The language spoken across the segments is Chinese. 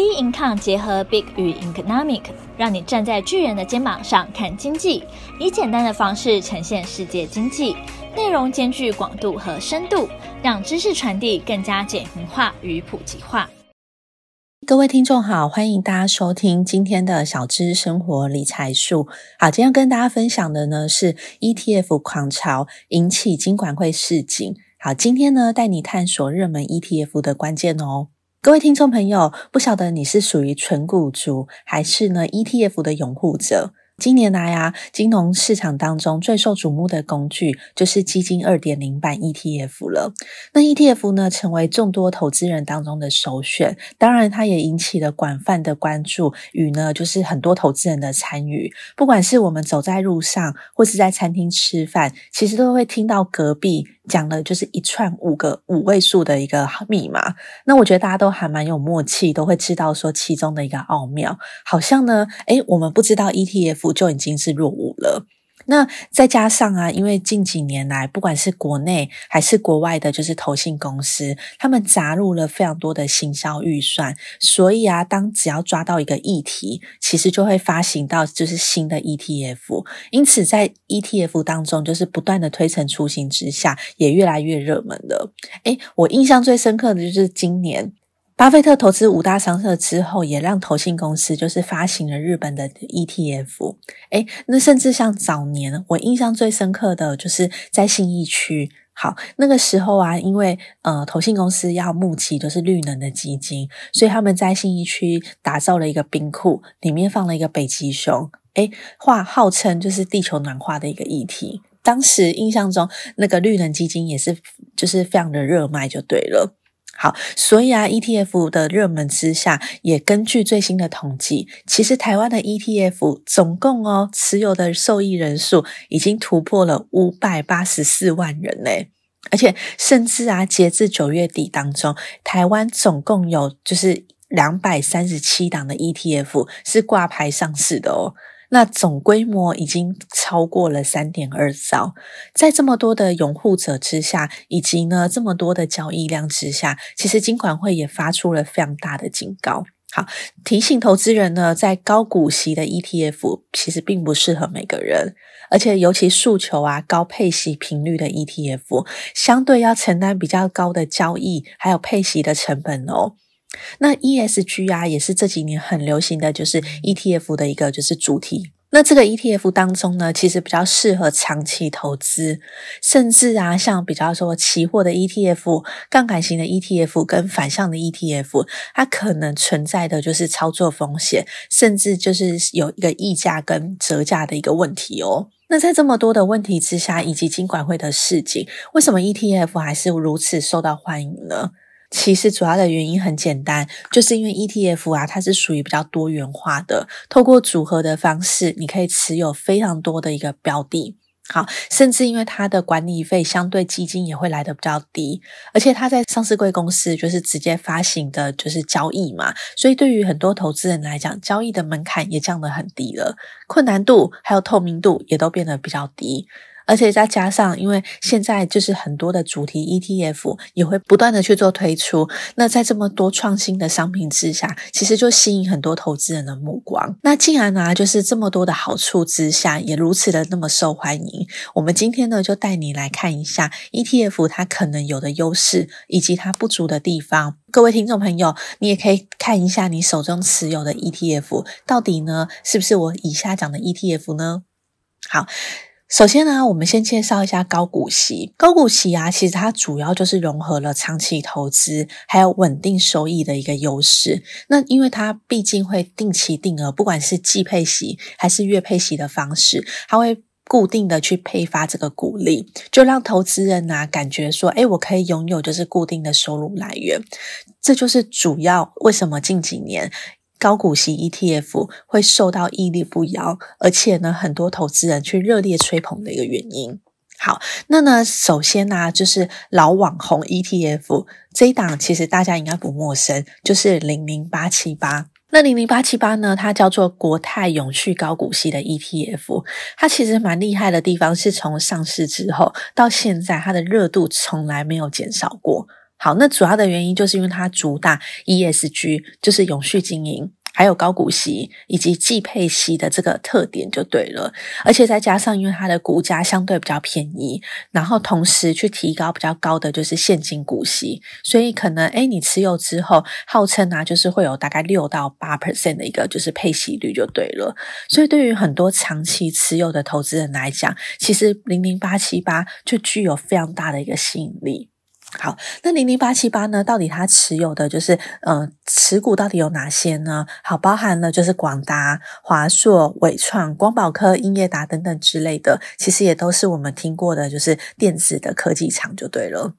B Income 结合 Big 与 Economic，让你站在巨人的肩膀上看经济，以简单的方式呈现世界经济，内容兼具广度和深度，让知识传递更加简明化与普及化。各位听众好，欢迎大家收听今天的小知生活理财树。好，今天要跟大家分享的呢是 ETF 狂潮引起金管会示警。好，今天呢带你探索热门 ETF 的关键哦。各位听众朋友，不晓得你是属于纯股族，还是呢 ETF 的拥护者？近年来啊，金融市场当中最受瞩目的工具就是基金二点零版 ETF 了。那 ETF 呢，成为众多投资人当中的首选。当然，它也引起了广泛的关注与呢，就是很多投资人的参与。不管是我们走在路上，或是在餐厅吃饭，其实都会听到隔壁。讲的就是一串五个五位数的一个密码，那我觉得大家都还蛮有默契，都会知道说其中的一个奥妙。好像呢，诶，我们不知道 ETF 就已经是落伍了。那再加上啊，因为近几年来，不管是国内还是国外的，就是投信公司，他们砸入了非常多的行销预算，所以啊，当只要抓到一个议题，其实就会发行到就是新的 ETF。因此，在 ETF 当中，就是不断的推陈出新之下，也越来越热门了。诶，我印象最深刻的就是今年。巴菲特投资五大商社之后，也让投信公司就是发行了日本的 ETF。诶，那甚至像早年，我印象最深刻的就是在信义区。好，那个时候啊，因为呃，投信公司要募集就是绿能的基金，所以他们在信义区打造了一个冰库，里面放了一个北极熊。诶，话号称就是地球暖化的一个议题。当时印象中，那个绿能基金也是就是非常的热卖，就对了。好，所以啊，ETF 的热门之下，也根据最新的统计，其实台湾的 ETF 总共哦持有的受益人数已经突破了五百八十四万人嘞，而且甚至啊，截至九月底当中，台湾总共有就是两百三十七档的 ETF 是挂牌上市的哦。那总规模已经超过了三点二兆，在这么多的拥护者之下，以及呢这么多的交易量之下，其实金管会也发出了非常大的警告。好，提醒投资人呢，在高股息的 ETF 其实并不适合每个人，而且尤其诉求啊高配息频率的 ETF，相对要承担比较高的交易还有配息的成本哦。那 ESG 啊，也是这几年很流行的就是 ETF 的一个就是主题。那这个 ETF 当中呢，其实比较适合长期投资，甚至啊，像比较说期货的 ETF、杠杆型的 ETF 跟反向的 ETF，它可能存在的就是操作风险，甚至就是有一个溢价跟折价的一个问题哦。那在这么多的问题之下，以及金管会的示警，为什么 ETF 还是如此受到欢迎呢？其实主要的原因很简单，就是因为 ETF 啊，它是属于比较多元化的，透过组合的方式，你可以持有非常多的一个标的。好，甚至因为它的管理费相对基金也会来得比较低，而且它在上市柜公司就是直接发行的，就是交易嘛，所以对于很多投资人来讲，交易的门槛也降得很低了，困难度还有透明度也都变得比较低。而且再加上，因为现在就是很多的主题 ETF 也会不断的去做推出，那在这么多创新的商品之下，其实就吸引很多投资人的目光。那既然呢，就是这么多的好处之下，也如此的那么受欢迎，我们今天呢就带你来看一下 ETF 它可能有的优势以及它不足的地方。各位听众朋友，你也可以看一下你手中持有的 ETF 到底呢是不是我以下讲的 ETF 呢？好。首先呢，我们先介绍一下高股息。高股息啊，其实它主要就是融合了长期投资还有稳定收益的一个优势。那因为它毕竟会定期定额，不管是季配息还是月配息的方式，它会固定的去配发这个股利，就让投资人啊感觉说，诶，我可以拥有就是固定的收入来源。这就是主要为什么近几年。高股息 ETF 会受到屹立不摇，而且呢，很多投资人去热烈吹捧的一个原因。好，那呢，首先呢、就是老网红 ETF 这一档，其实大家应该不陌生，就是零零八七八。那零零八七八呢，它叫做国泰永续高股息的 ETF，它其实蛮厉害的地方，是从上市之后到现在，它的热度从来没有减少过。好，那主要的原因就是因为它主打 ESG，就是永续经营。还有高股息以及季配息的这个特点就对了，而且再加上因为它的股价相对比较便宜，然后同时去提高比较高的就是现金股息，所以可能诶你持有之后，号称啊就是会有大概六到八 percent 的一个就是配息率就对了，所以对于很多长期持有的投资人来讲，其实零零八七八就具有非常大的一个吸引力。好，那零零八七八呢？到底它持有的就是呃持股到底有哪些呢？好，包含了就是广达、华硕、伟创、光宝科、英业达等等之类的，其实也都是我们听过的，就是电子的科技厂就对了。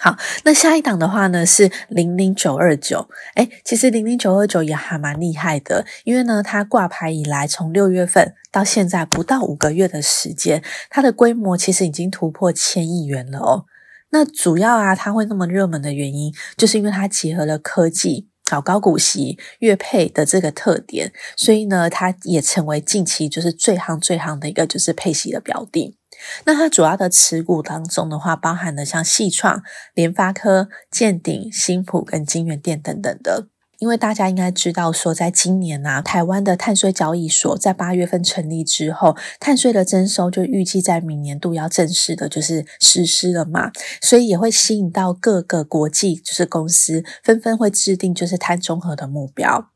好，那下一档的话呢是零零九二九，诶，其实零零九二九也还蛮厉害的，因为呢它挂牌以来，从六月份到现在不到五个月的时间，它的规模其实已经突破千亿元了哦。那主要啊，它会那么热门的原因，就是因为它结合了科技、好高股息、月配的这个特点，所以呢，它也成为近期就是最夯、最夯的一个就是配息的标的。那它主要的持股当中的话，包含了像细创、联发科、建鼎、新普跟金源电等等的。因为大家应该知道，说在今年啊，台湾的碳税交易所，在八月份成立之后，碳税的征收就预计在明年度要正式的，就是实施了嘛，所以也会吸引到各个国际就是公司纷纷会制定就是碳中和的目标。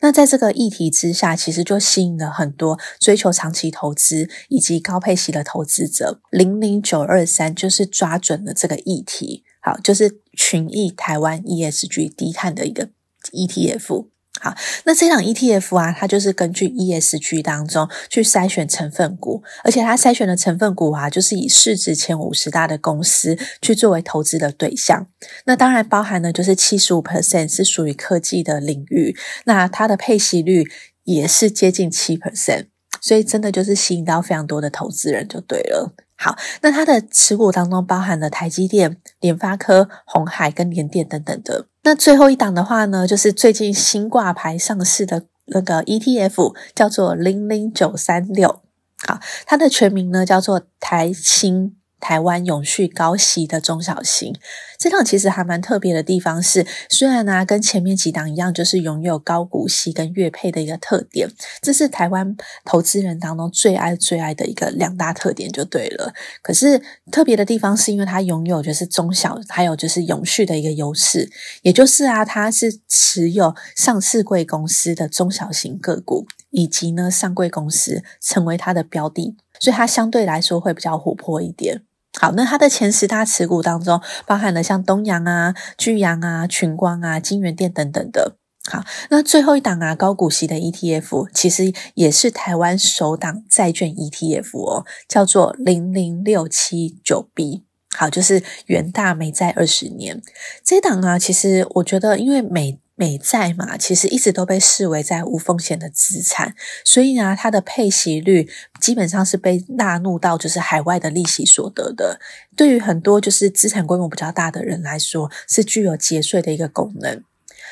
那在这个议题之下，其实就吸引了很多追求长期投资以及高配息的投资者。零零九二三就是抓准了这个议题，好，就是群益台湾 ESG 低碳的一个。ETF 好，那这档 ETF 啊，它就是根据 ESG 当中去筛选成分股，而且它筛选的成分股啊，就是以市值前五十大的公司去作为投资的对象。那当然包含的就是七十五 percent 是属于科技的领域，那它的配息率也是接近七 percent，所以真的就是吸引到非常多的投资人就对了。好，那它的持股当中包含了台积电、联发科、鸿海跟联电等等的。那最后一档的话呢，就是最近新挂牌上市的那个 ETF，叫做零零九三六。好，它的全名呢叫做台清。台湾永续高息的中小型，这档其实还蛮特别的地方是，虽然呢、跟前面几档一样，就是拥有高股息跟月配的一个特点，这是台湾投资人当中最爱最爱的一个两大特点就对了。可是特别的地方是因为它拥有就是中小，还有就是永续的一个优势，也就是啊，它是持有上市贵公司的中小型个股，以及呢上柜公司成为它的标的，所以它相对来说会比较活泼一点。好，那它的前十大持股当中，包含了像东阳啊、巨阳啊、群光啊、金元店等等的。好，那最后一档啊，高股息的 ETF，其实也是台湾首档债券 ETF 哦，叫做零零六七九 B。好，就是元大美债二十年这档啊，其实我觉得，因为美。美债嘛，其实一直都被视为在无风险的资产，所以呢，它的配息率基本上是被纳入到就是海外的利息所得的。对于很多就是资产规模比较大的人来说，是具有节税的一个功能。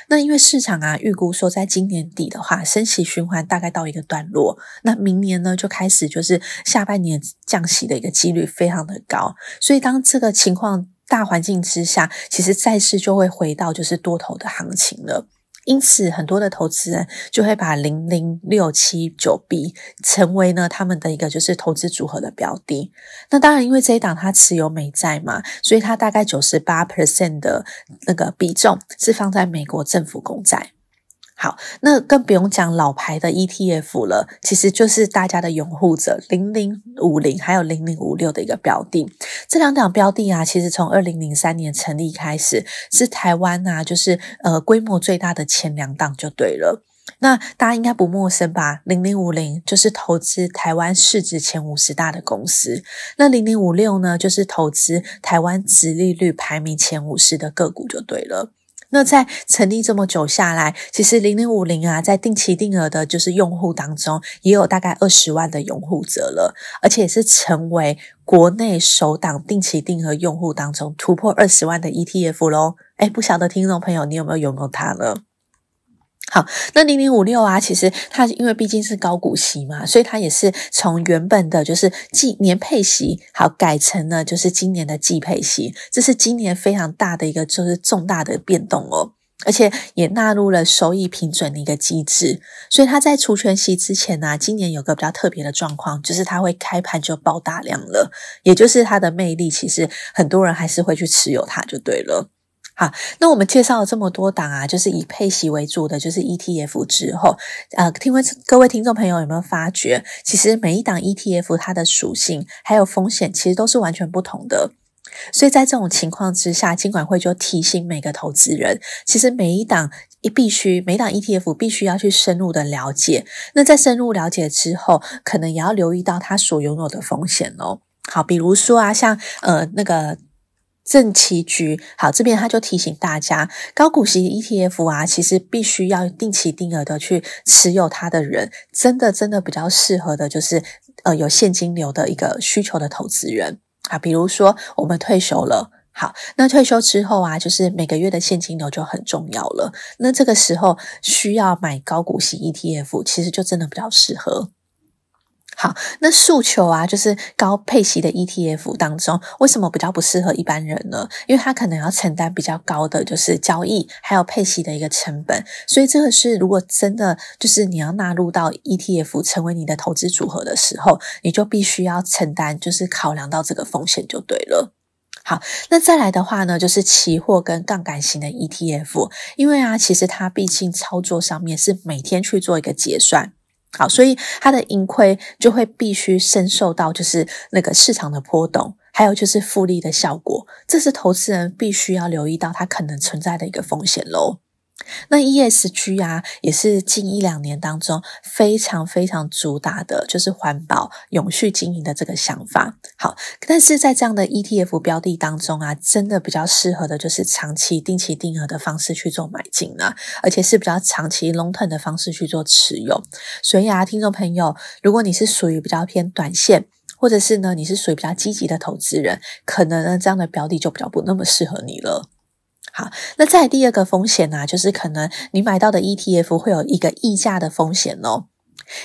那因为市场啊预估说，在今年底的话，升息循环大概到一个段落，那明年呢就开始就是下半年降息的一个几率非常的高，所以当这个情况。大环境之下，其实债市就会回到就是多头的行情了。因此，很多的投资人就会把零零六七九 B 成为呢他们的一个就是投资组合的标的。那当然，因为这一档它持有美债嘛，所以它大概九十八 percent 的那个比重是放在美国政府公债。好，那更不用讲老牌的 ETF 了，其实就是大家的拥护者零零五零还有零零五六的一个标的。这两档标的啊，其实从二零零三年成立开始，是台湾啊，就是呃规模最大的前两档就对了。那大家应该不陌生吧？零零五零就是投资台湾市值前五十大的公司，那零零五六呢，就是投资台湾殖利率排名前五十的个股就对了。那在成立这么久下来，其实零零五零啊，在定期定额的，就是用户当中，也有大概二十万的拥护者了，而且也是成为国内首档定期定额用户当中突破二十万的 ETF 喽。哎，不晓得听众朋友，你有没有拥有它呢？好，那零零五六啊，其实它因为毕竟是高股息嘛，所以它也是从原本的就是季年配息，好改成了就是今年的季配息，这是今年非常大的一个就是重大的变动哦，而且也纳入了收益平准的一个机制，所以它在除权息之前呢、今年有个比较特别的状况，就是它会开盘就爆大量了，也就是它的魅力，其实很多人还是会去持有它就对了。好，那我们介绍了这么多档啊，就是以配息为主的，就是 ETF 之后，呃，听问各位听众朋友有没有发觉，其实每一档 ETF 它的属性还有风险，其实都是完全不同的。所以在这种情况之下，金管会就提醒每个投资人，其实每一档一必须，每一档 ETF 必须要去深入的了解。那在深入了解之后，可能也要留意到它所拥有的风险哦。好，比如说啊，像呃那个。正期局好，这边他就提醒大家，高股息 ETF 啊，其实必须要定期定额的去持有它的人，真的真的比较适合的，就是呃有现金流的一个需求的投资人啊。比如说我们退休了，好，那退休之后啊，就是每个月的现金流就很重要了。那这个时候需要买高股息 ETF，其实就真的比较适合。好，那诉求啊，就是高配息的 ETF 当中，为什么比较不适合一般人呢？因为他可能要承担比较高的就是交易还有配息的一个成本，所以这个是如果真的就是你要纳入到 ETF 成为你的投资组合的时候，你就必须要承担，就是考量到这个风险就对了。好，那再来的话呢，就是期货跟杠杆型的 ETF，因为啊，其实它毕竟操作上面是每天去做一个结算。好，所以它的盈亏就会必须深受到就是那个市场的波动，还有就是复利的效果，这是投资人必须要留意到它可能存在的一个风险喽。那 ESG 啊，也是近一两年当中非常非常主打的，就是环保、永续经营的这个想法。好，但是在这样的 ETF 标的当中啊，真的比较适合的就是长期定期定额的方式去做买进了，而且是比较长期 long term 的方式去做持有。所以啊，听众朋友，如果你是属于比较偏短线，或者是呢，你是属于比较积极的投资人，可能呢这样的标的就比较不那么适合你了。好，那再第二个风险呢，就是可能你买到的 ETF 会有一个溢价的风险哦。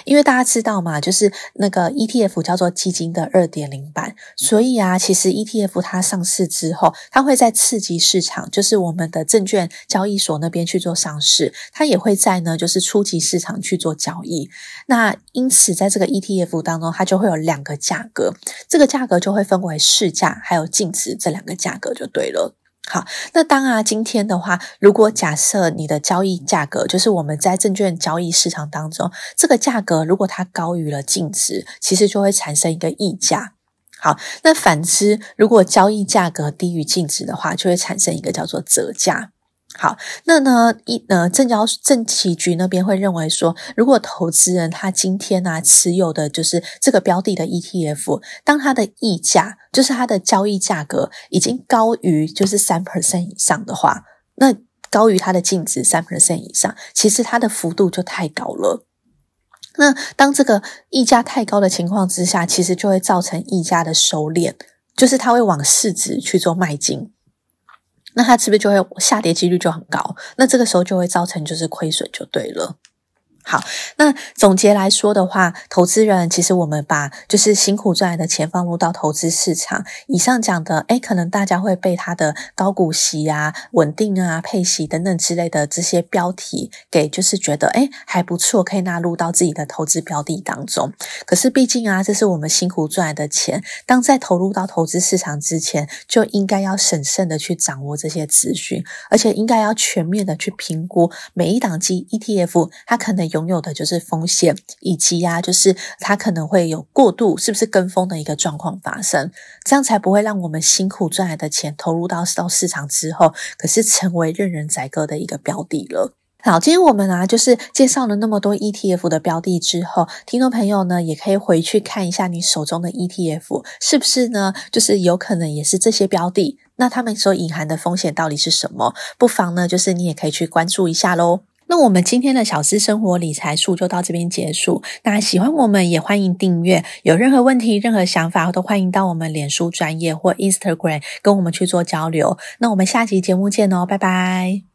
因为大家知道嘛，就是那个 ETF 叫做基金的二点零版，所以啊，其实 ETF 它上市之后，它会在次级市场，就是我们的证券交易所那边去做上市，它也会在呢，就是初级市场去做交易。那因此，在这个 ETF 当中，它就会有两个价格，这个价格就会分为市价还有净值这两个价格就对了。好，那当然，今天的话，如果假设你的交易价格，就是我们在证券交易市场当中，这个价格如果它高于了净值，其实就会产生一个溢价。好，那反之，如果交易价格低于净值的话，就会产生一个叫做折价。好，那呢一呃证交证期局那边会认为说，如果投资人他今天呢、啊、持有的就是这个标的的 ETF，当它的溢价就是它的交易价格已经高于就是三 percent 以上的话，那高于它的净值三 percent 以上，其实它的幅度就太高了。那当这个溢价太高的情况之下，其实就会造成溢价的收敛，就是它会往市值去做迈进。那它是不是就会下跌几率就很高？那这个时候就会造成就是亏损就对了。好，那总结来说的话，投资人其实我们把就是辛苦赚来的钱放入到投资市场，以上讲的，诶，可能大家会被它的高股息啊、稳定啊、配息等等之类的这些标题给就是觉得，诶，还不错，可以纳入到自己的投资标的当中。可是毕竟啊，这是我们辛苦赚来的钱，当在投入到投资市场之前，就应该要审慎的去掌握这些资讯，而且应该要全面的去评估每一档基 ETF，它可能。拥有的就是风险，以及呀、啊，就是它可能会有过度，是不是跟风的一个状况发生，这样才不会让我们辛苦赚来的钱投入到到市场之后，可是成为任人宰割的一个标的了。好，今天我们啊，就是介绍了那么多 ETF 的标的之后，听众朋友呢，也可以回去看一下你手中的 ETF 是不是呢，就是有可能也是这些标的，那他们所隐含的风险到底是什么？不妨呢，就是你也可以去关注一下喽。那我们今天的小资生活理财术就到这边结束。那喜欢我们也欢迎订阅，有任何问题、任何想法都欢迎到我们脸书专业或 Instagram 跟我们去做交流。那我们下期节目见哦，拜拜。